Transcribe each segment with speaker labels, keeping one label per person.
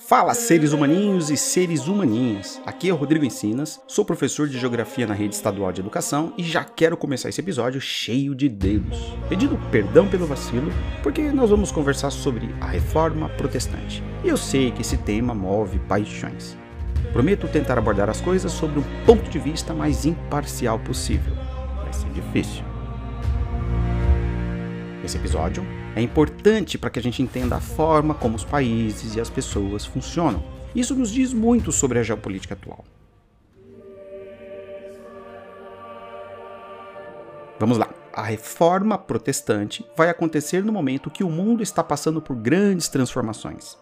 Speaker 1: Fala seres humaninhos e seres humaninhas. Aqui é o Rodrigo Ensinas, sou professor de Geografia na Rede Estadual de Educação e já quero começar esse episódio cheio de dedos, pedindo perdão pelo vacilo, porque nós vamos conversar sobre a Reforma Protestante. E eu sei que esse tema move paixões. Prometo tentar abordar as coisas sobre um ponto de vista mais imparcial possível. Ser difícil. Esse episódio é importante para que a gente entenda a forma como os países e as pessoas funcionam. Isso nos diz muito sobre a geopolítica atual. Vamos lá. A reforma protestante vai acontecer no momento que o mundo está passando por grandes transformações.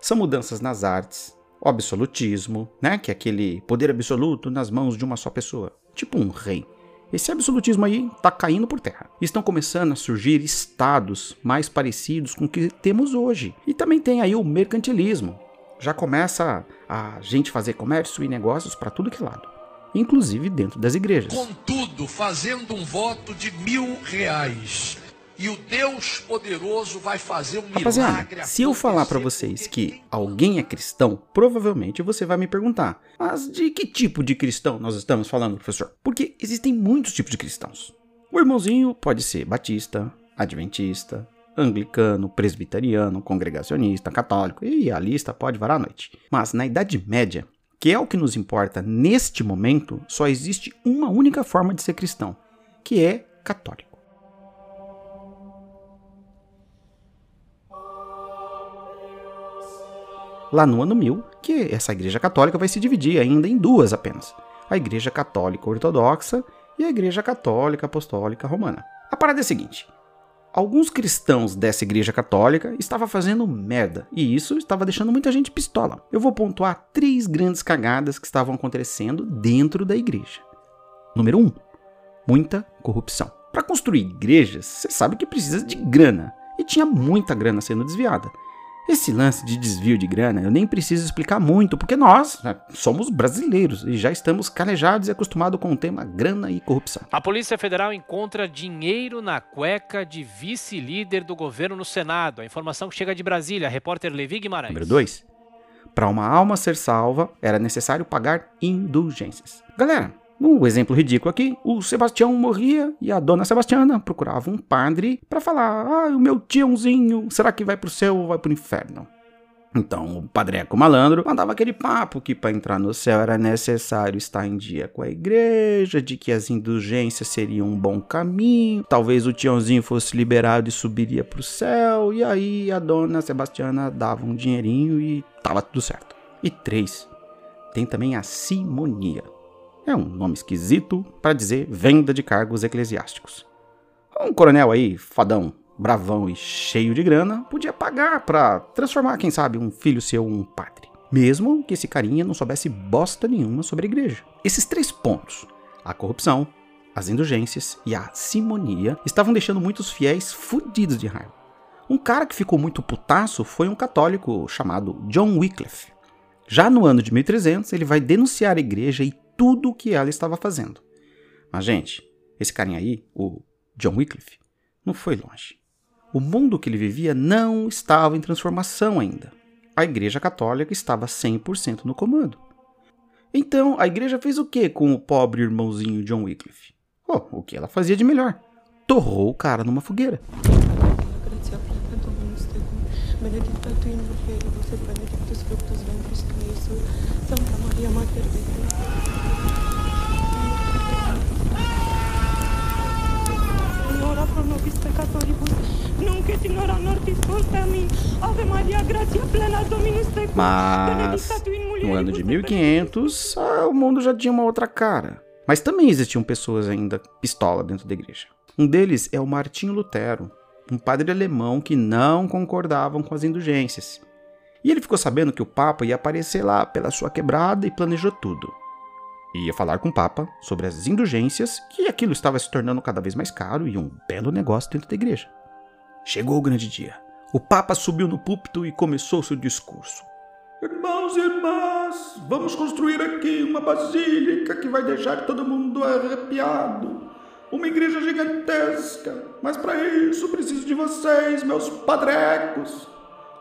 Speaker 1: São mudanças nas artes, o absolutismo, né, que é aquele poder absoluto nas mãos de uma só pessoa, tipo um rei. Esse absolutismo aí está caindo por terra. Estão começando a surgir estados mais parecidos com o que temos hoje. E também tem aí o mercantilismo. Já começa a gente fazer comércio e negócios para tudo que é lado, inclusive dentro das igrejas.
Speaker 2: Contudo, fazendo um voto de mil reais e o Deus poderoso vai fazer um
Speaker 1: Rapaziada,
Speaker 2: milagre.
Speaker 1: se eu falar para vocês que alguém é cristão, provavelmente você vai me perguntar: mas de que tipo de cristão nós estamos falando, professor? Porque existem muitos tipos de cristãos. O irmãozinho pode ser batista, adventista, anglicano, presbiteriano, congregacionista, católico, e a lista pode varar à noite. Mas na Idade Média, que é o que nos importa neste momento, só existe uma única forma de ser cristão, que é católico. Lá no ano 1000, que essa igreja católica vai se dividir ainda em duas apenas: a igreja católica ortodoxa e a igreja católica apostólica romana. A parada é a seguinte: alguns cristãos dessa igreja católica estavam fazendo merda e isso estava deixando muita gente pistola. Eu vou pontuar três grandes cagadas que estavam acontecendo dentro da igreja. Número 1: um, muita corrupção. Para construir igrejas, você sabe que precisa de grana e tinha muita grana sendo desviada. Esse lance de desvio de grana eu nem preciso explicar muito, porque nós né, somos brasileiros e já estamos calejados e acostumados com o tema grana e corrupção.
Speaker 3: A Polícia Federal encontra dinheiro na cueca de vice-líder do governo no Senado. A informação chega de Brasília, repórter Levi Guimarães.
Speaker 1: Número 2. Para uma alma ser salva, era necessário pagar indulgências. Galera, no exemplo ridículo aqui, o Sebastião morria e a dona Sebastiana procurava um padre para falar: Ah, o meu tiãozinho, será que vai pro céu ou vai pro inferno? Então, o padreco malandro mandava aquele papo que para entrar no céu era necessário estar em dia com a igreja, de que as indulgências seriam um bom caminho, talvez o tiãozinho fosse liberado e subiria pro céu, e aí a dona Sebastiana dava um dinheirinho e tava tudo certo. E três, tem também a simonia. É um nome esquisito para dizer venda de cargos eclesiásticos. Um coronel aí, fadão, bravão e cheio de grana, podia pagar para transformar, quem sabe, um filho seu um padre. Mesmo que esse carinha não soubesse bosta nenhuma sobre a igreja. Esses três pontos, a corrupção, as indulgências e a simonia, estavam deixando muitos fiéis fudidos de raiva. Um cara que ficou muito putaço foi um católico chamado John Wycliffe. Já no ano de 1300, ele vai denunciar a igreja e tudo o que ela estava fazendo. Mas, gente, esse carinha aí, o John Wycliffe, não foi longe. O mundo que ele vivia não estava em transformação ainda. A Igreja Católica estava 100% no comando. Então, a igreja fez o que com o pobre irmãozinho John Wycliffe? Oh, o que ela fazia de melhor? Torrou o cara numa fogueira.
Speaker 4: Gratia plena Dominus tecum, benedicta tu in mulieribus et benedictus fructus ventris tui, Iesus. Santa Maria Mater Dei. Ora pro nobis peccatoribus, nunc et in hora mortis nostra. Amin. Ave Maria, gratia plena Dominus tecum,
Speaker 1: Mas
Speaker 4: tu
Speaker 1: no ano de
Speaker 4: mulieribus et
Speaker 1: 1500, ah, o mundo já tinha uma outra cara. Mas também existiam pessoas ainda pistola dentro da igreja. Um deles é o Martinho Lutero, um padre alemão que não concordavam com as indulgências. E ele ficou sabendo que o Papa ia aparecer lá pela sua quebrada e planejou tudo. Ia falar com o Papa sobre as indulgências, que aquilo estava se tornando cada vez mais caro e um belo negócio dentro da igreja. Chegou o grande dia. O Papa subiu no púlpito e começou seu discurso. Irmãos e irmãs, vamos construir aqui uma basílica que vai deixar todo mundo arrepiado. Uma igreja gigantesca, mas para isso preciso de vocês, meus padrecos.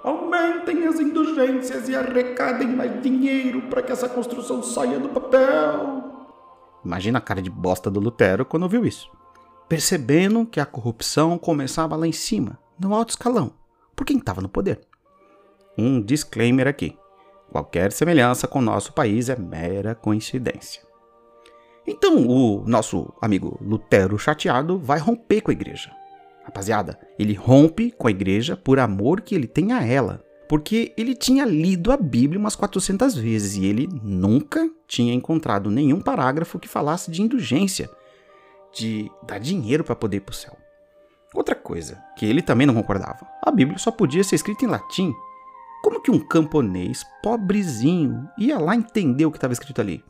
Speaker 1: Aumentem as indulgências e arrecadem mais dinheiro para que essa construção saia do papel. Imagina a cara de bosta do Lutero quando ouviu isso. Percebendo que a corrupção começava lá em cima, no alto escalão, por quem estava no poder. Um disclaimer aqui: qualquer semelhança com nosso país é mera coincidência. Então o nosso amigo Lutero chateado vai romper com a igreja. Rapaziada, ele rompe com a igreja por amor que ele tem a ela. Porque ele tinha lido a Bíblia umas 400 vezes e ele nunca tinha encontrado nenhum parágrafo que falasse de indulgência, de dar dinheiro para poder ir para o céu. Outra coisa que ele também não concordava: a Bíblia só podia ser escrita em latim. Como que um camponês pobrezinho ia lá entender o que estava escrito ali?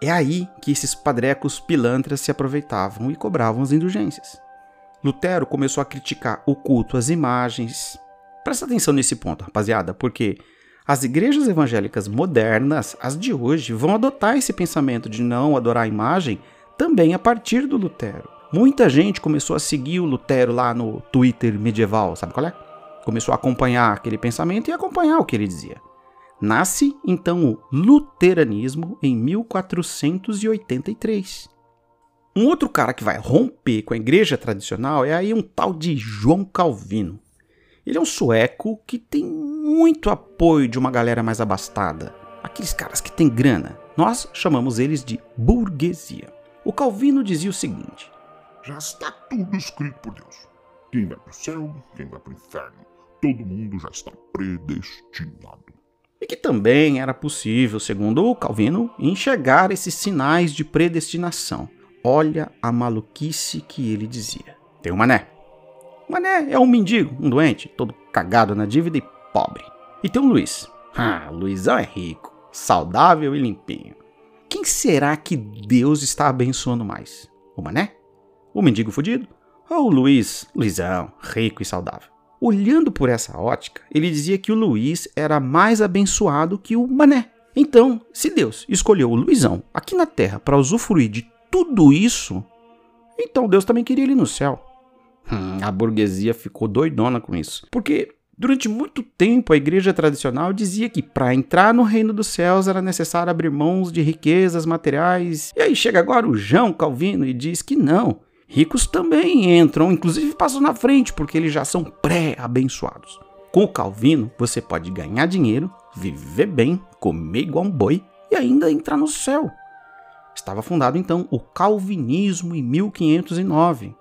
Speaker 1: É aí que esses padrecos pilantras se aproveitavam e cobravam as indulgências. Lutero começou a criticar o culto às imagens. Presta atenção nesse ponto, rapaziada, porque as igrejas evangélicas modernas, as de hoje, vão adotar esse pensamento de não adorar a imagem também a partir do Lutero. Muita gente começou a seguir o Lutero lá no Twitter medieval, sabe qual é? Começou a acompanhar aquele pensamento e acompanhar o que ele dizia. Nasce então o luteranismo em 1483. Um outro cara que vai romper com a igreja tradicional é aí um tal de João Calvino. Ele é um sueco que tem muito apoio de uma galera mais abastada, aqueles caras que têm grana. Nós chamamos eles de burguesia. O Calvino dizia o seguinte:
Speaker 5: Já está tudo escrito por Deus. Quem vai para o céu, quem vai para o inferno. Todo mundo já está predestinado
Speaker 1: e que também era possível, segundo o Calvino, enxergar esses sinais de predestinação. Olha a maluquice que ele dizia. Tem o Mané. O Mané é um mendigo, um doente, todo cagado na dívida e pobre. E tem o Luiz. Ah, Luizão é rico, saudável e limpinho. Quem será que Deus está abençoando mais? O Mané? O mendigo fudido? Ou o Luiz, Luizão, rico e saudável? Olhando por essa ótica, ele dizia que o Luiz era mais abençoado que o Mané. Então, se Deus escolheu o Luizão aqui na terra para usufruir de tudo isso, então Deus também queria ele no céu. Hum, a burguesia ficou doidona com isso. Porque durante muito tempo a igreja tradicional dizia que para entrar no reino dos céus era necessário abrir mãos de riquezas materiais. E aí chega agora o João Calvino e diz que não. Ricos também entram, inclusive passam na frente, porque eles já são pré-abençoados. Com o Calvino, você pode ganhar dinheiro, viver bem, comer igual um boi e ainda entrar no céu. Estava fundado então o Calvinismo em 1509.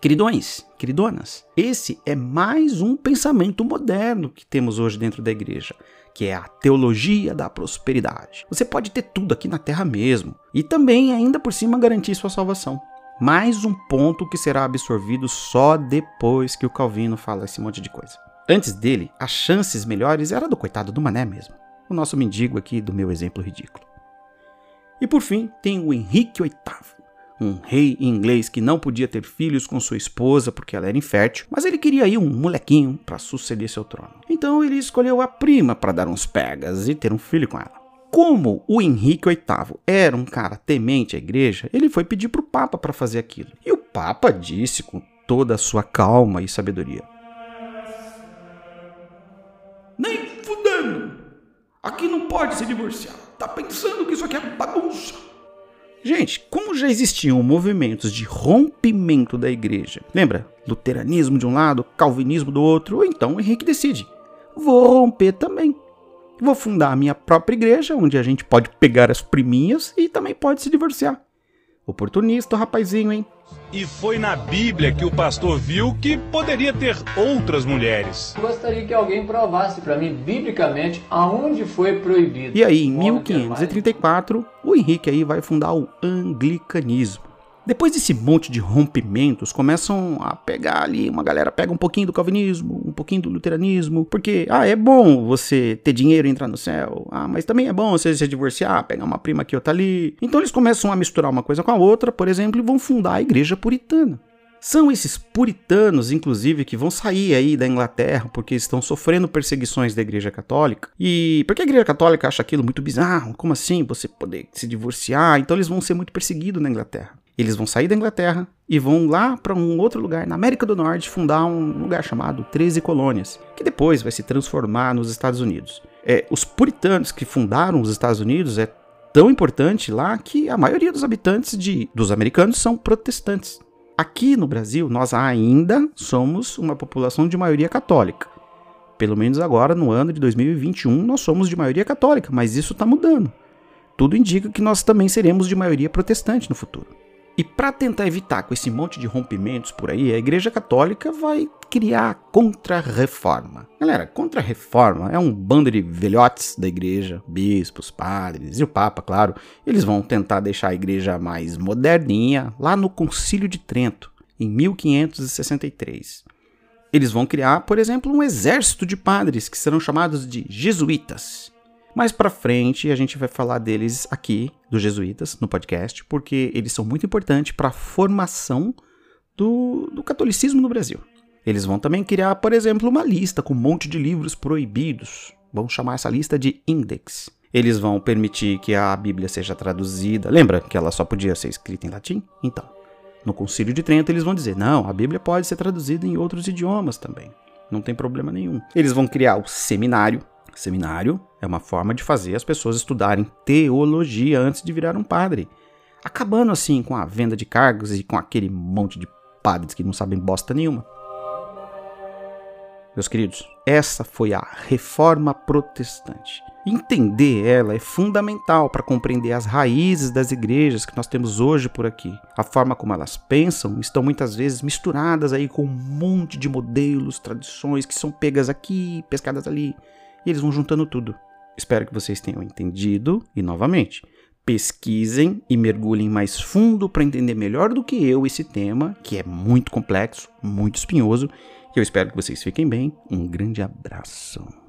Speaker 1: Queridões, queridonas, esse é mais um pensamento moderno que temos hoje dentro da igreja, que é a teologia da prosperidade. Você pode ter tudo aqui na terra mesmo e também ainda por cima garantir sua salvação mais um ponto que será absorvido só depois que o Calvino fala esse monte de coisa. Antes dele, as chances melhores era do coitado do Mané mesmo, o nosso mendigo aqui do meu exemplo ridículo. E por fim, tem o Henrique VIII, um rei inglês que não podia ter filhos com sua esposa porque ela era infértil, mas ele queria aí um molequinho para suceder seu trono. Então ele escolheu a prima para dar uns pegas e ter um filho com ela. Como o Henrique VIII era um cara temente à igreja, ele foi pedir para o Papa para fazer aquilo. E o Papa disse com toda a sua calma e sabedoria: Nem fudendo! Aqui não pode se divorciar. Tá pensando que isso aqui é bagunça? Gente, como já existiam movimentos de rompimento da igreja, lembra? Luteranismo de um lado, calvinismo do outro, então Henrique decide: vou romper também. Vou fundar a minha própria igreja, onde a gente pode pegar as priminhas e também pode se divorciar. Oportunista, rapazinho, hein?
Speaker 6: E foi na Bíblia que o pastor viu que poderia ter outras mulheres.
Speaker 7: Gostaria que alguém provasse para mim, biblicamente, aonde foi proibido.
Speaker 1: E aí, em 1534, o Henrique aí vai fundar o anglicanismo. Depois desse monte de rompimentos, começam a pegar ali, uma galera pega um pouquinho do calvinismo, um pouquinho do luteranismo, porque, ah, é bom você ter dinheiro e entrar no céu, ah, mas também é bom você se divorciar, pegar uma prima aqui, outra ali. Então eles começam a misturar uma coisa com a outra, por exemplo, e vão fundar a igreja puritana. São esses puritanos, inclusive, que vão sair aí da Inglaterra porque estão sofrendo perseguições da Igreja Católica. E porque a Igreja Católica acha aquilo muito bizarro, como assim você poder se divorciar? Então eles vão ser muito perseguidos na Inglaterra. Eles vão sair da Inglaterra e vão lá para um outro lugar, na América do Norte, fundar um lugar chamado 13 Colônias, que depois vai se transformar nos Estados Unidos. É, os puritanos que fundaram os Estados Unidos é tão importante lá que a maioria dos habitantes de, dos americanos são protestantes. Aqui no Brasil, nós ainda somos uma população de maioria católica. Pelo menos agora, no ano de 2021, nós somos de maioria católica, mas isso está mudando. Tudo indica que nós também seremos de maioria protestante no futuro. E para tentar evitar com esse monte de rompimentos por aí, a Igreja Católica vai criar a Contra-Reforma. Galera, Contra-Reforma é um bando de velhotes da igreja, bispos, padres e o Papa, claro. Eles vão tentar deixar a igreja mais moderninha lá no Concílio de Trento, em 1563. Eles vão criar, por exemplo, um exército de padres que serão chamados de jesuítas. Mais para frente a gente vai falar deles aqui, dos jesuítas, no podcast, porque eles são muito importantes para a formação do, do catolicismo no Brasil. Eles vão também criar, por exemplo, uma lista com um monte de livros proibidos. Vamos chamar essa lista de index. Eles vão permitir que a Bíblia seja traduzida. Lembra que ela só podia ser escrita em latim? Então, no Concílio de Trento eles vão dizer: não, a Bíblia pode ser traduzida em outros idiomas também. Não tem problema nenhum. Eles vão criar o seminário. Seminário é uma forma de fazer as pessoas estudarem teologia antes de virar um padre. Acabando assim com a venda de cargos e com aquele monte de padres que não sabem bosta nenhuma. Meus queridos, essa foi a reforma protestante. Entender ela é fundamental para compreender as raízes das igrejas que nós temos hoje por aqui. A forma como elas pensam estão muitas vezes misturadas aí com um monte de modelos, tradições que são pegas aqui, pescadas ali, e eles vão juntando tudo. Espero que vocês tenham entendido e novamente, pesquisem e mergulhem mais fundo para entender melhor do que eu esse tema, que é muito complexo, muito espinhoso, e eu espero que vocês fiquem bem. Um grande abraço.